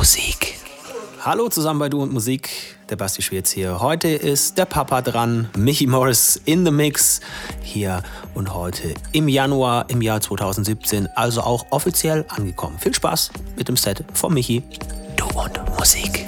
Musik. Hallo zusammen bei Du und Musik, der Basti Schwierz hier. Heute ist der Papa dran, Michi Morris in the Mix hier und heute im Januar im Jahr 2017, also auch offiziell angekommen. Viel Spaß mit dem Set von Michi. Du und Musik.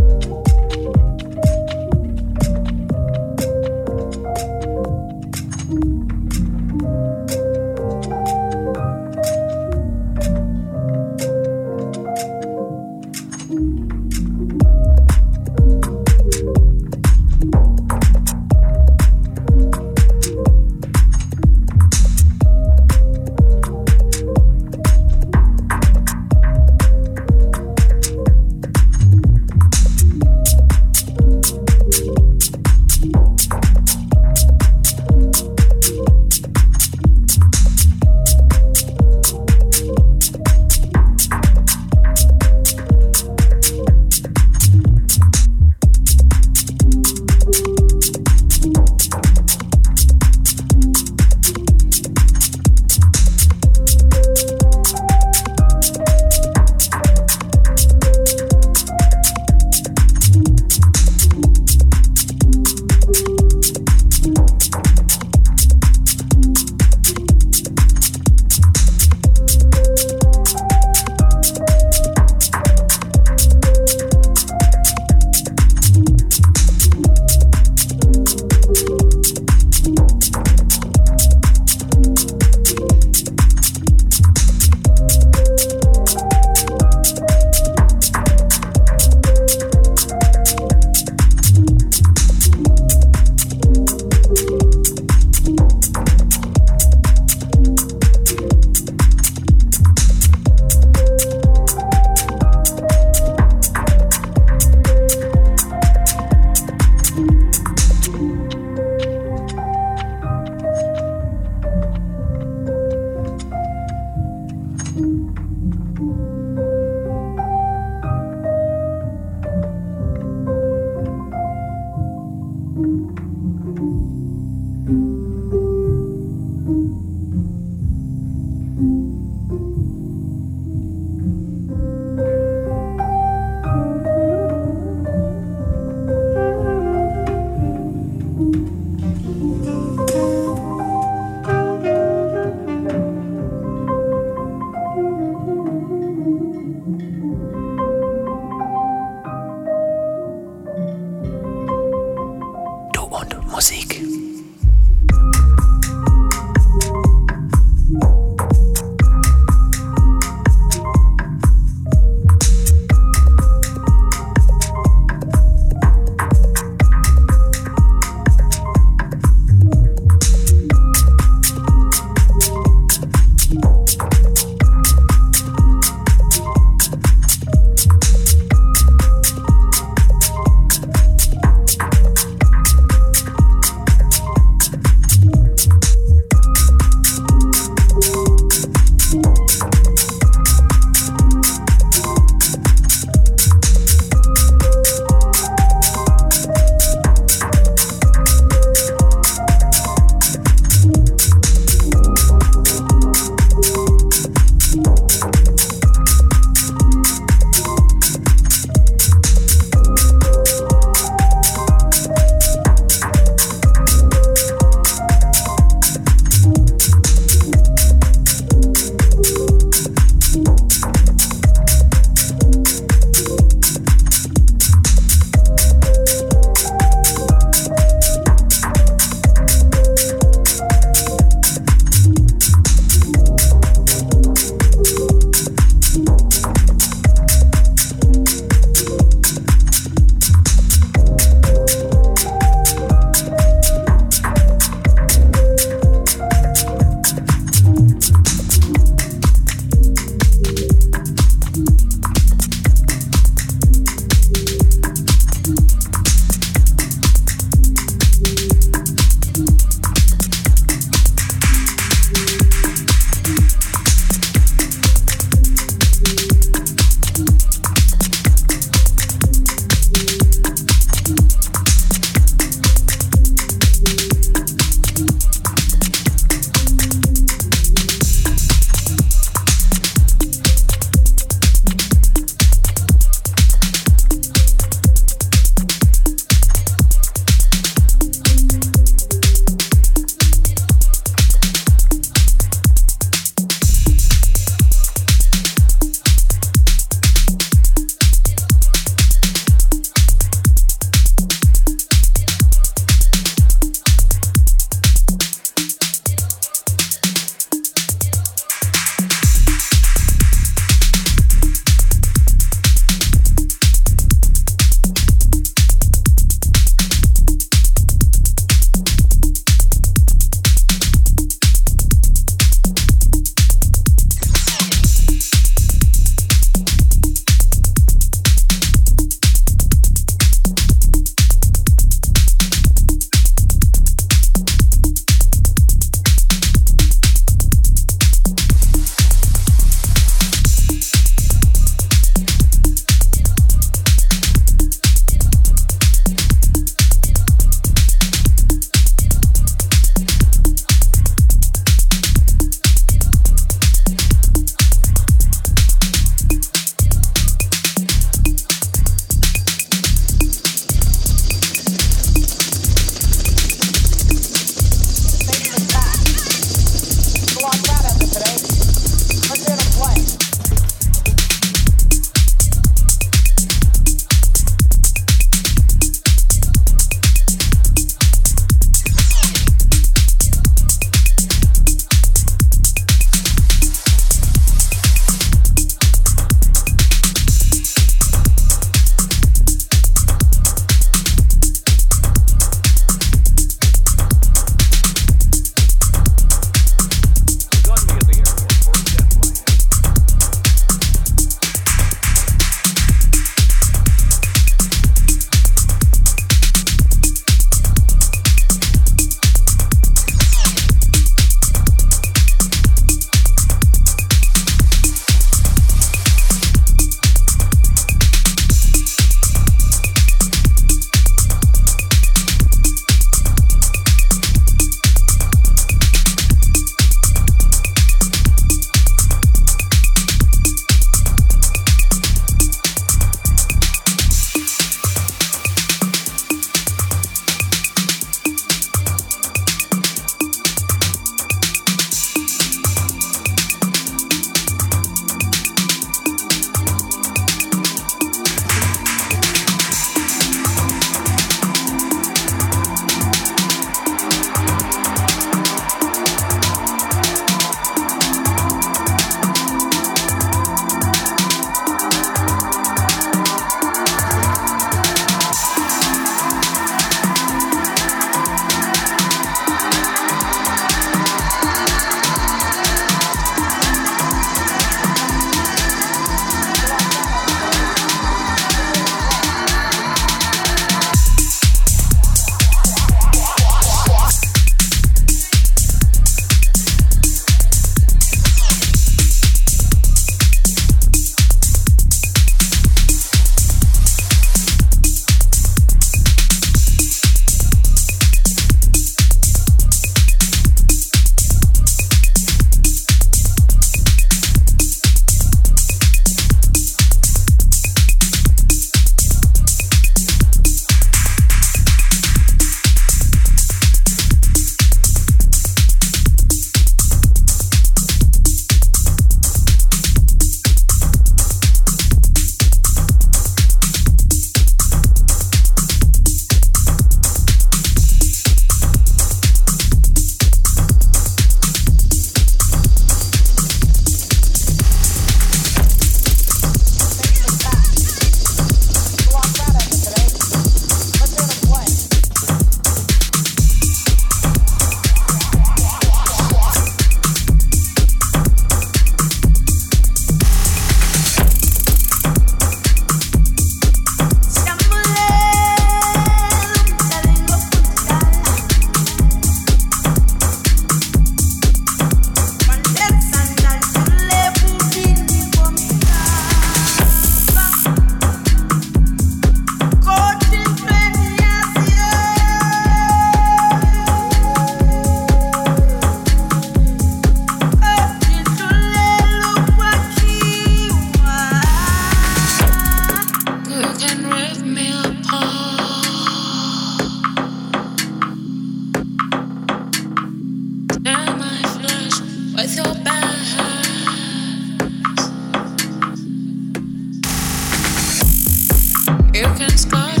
you can smile.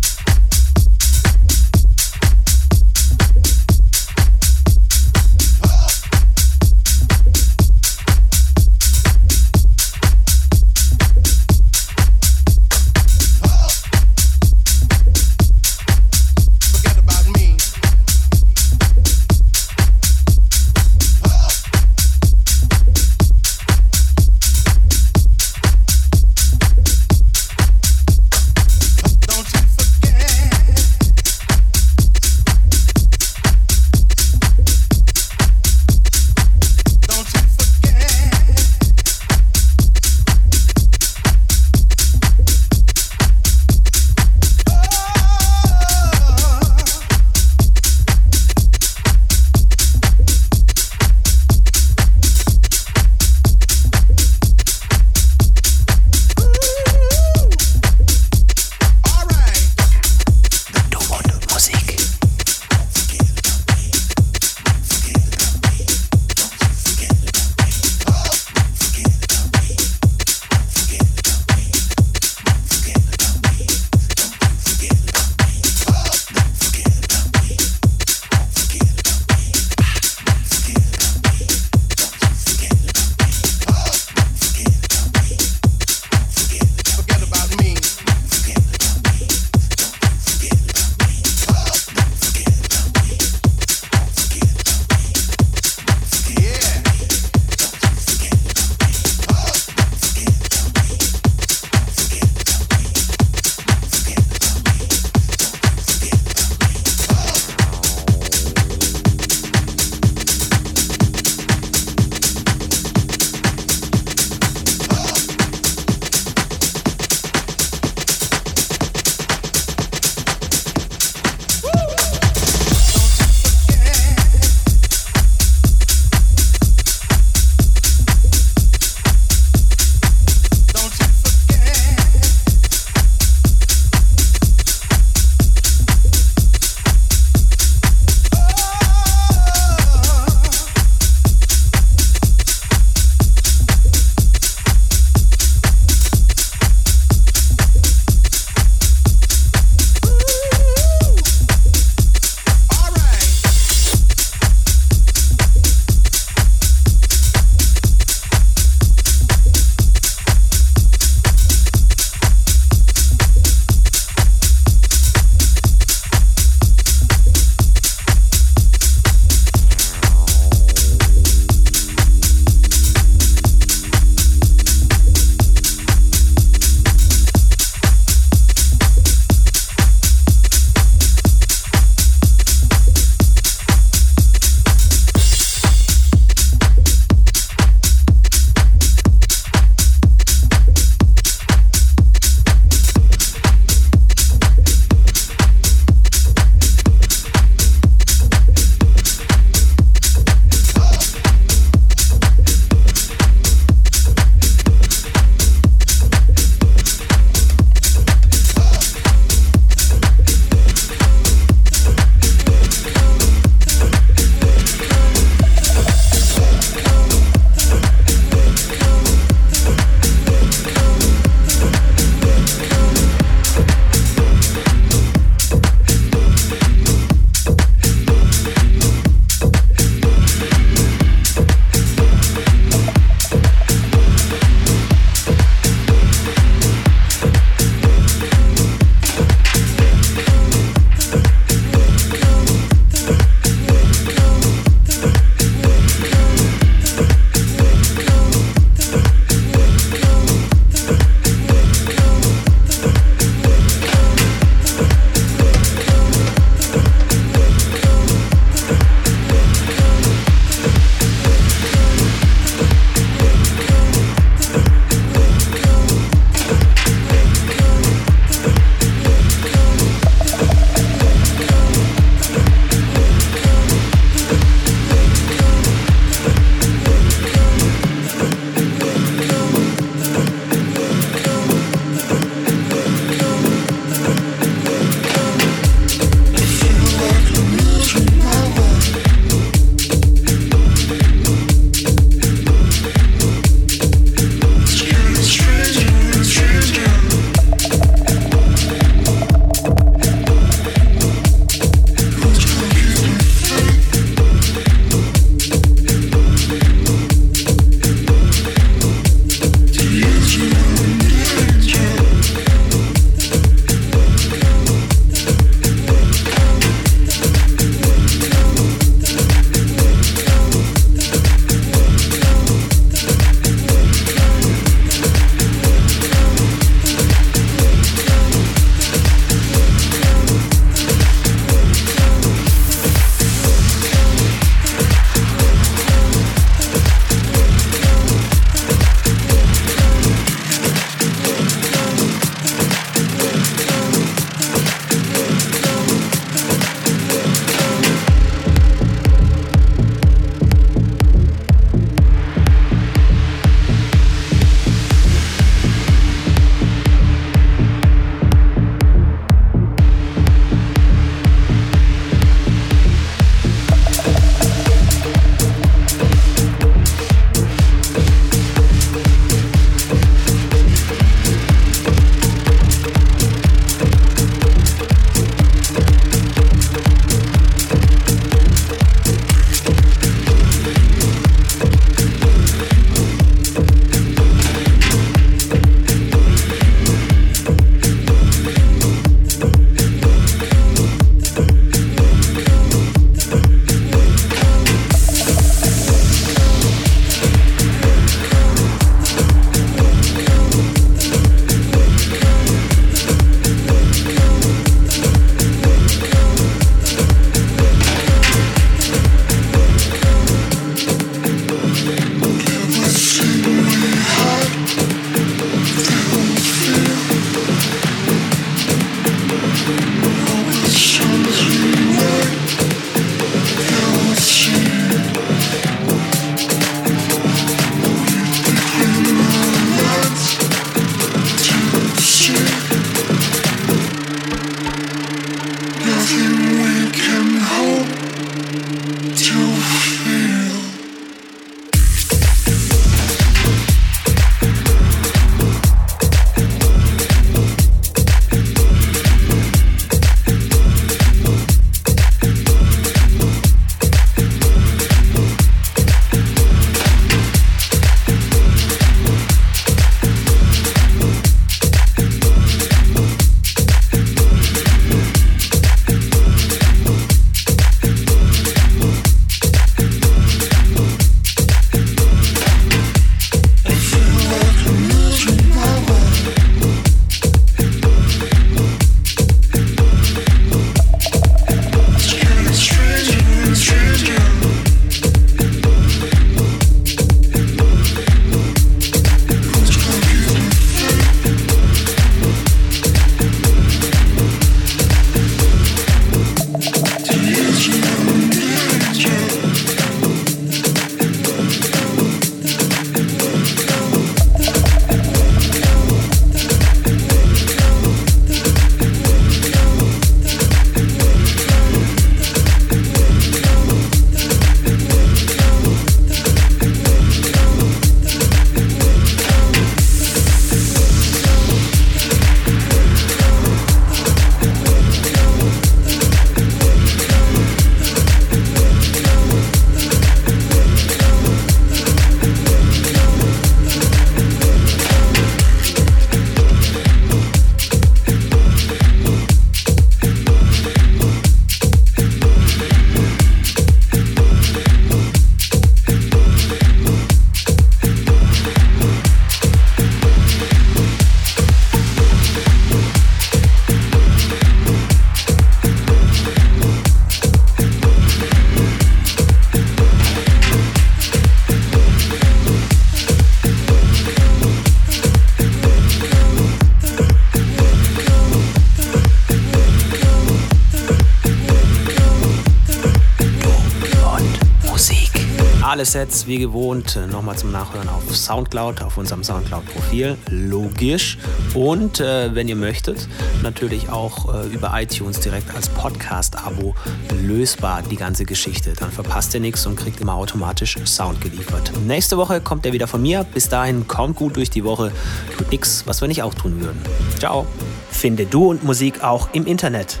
Wie gewohnt äh, nochmal zum Nachhören auf Soundcloud, auf unserem Soundcloud-Profil, logisch. Und äh, wenn ihr möchtet, natürlich auch äh, über iTunes direkt als Podcast-Abo lösbar die ganze Geschichte. Dann verpasst ihr nichts und kriegt immer automatisch Sound geliefert. Nächste Woche kommt er wieder von mir. Bis dahin kommt gut durch die Woche. Tut nichts, was wir nicht auch tun würden. Ciao. Finde Du und Musik auch im Internet.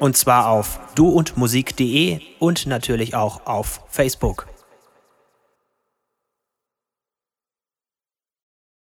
Und zwar auf duundmusik.de und natürlich auch auf Facebook.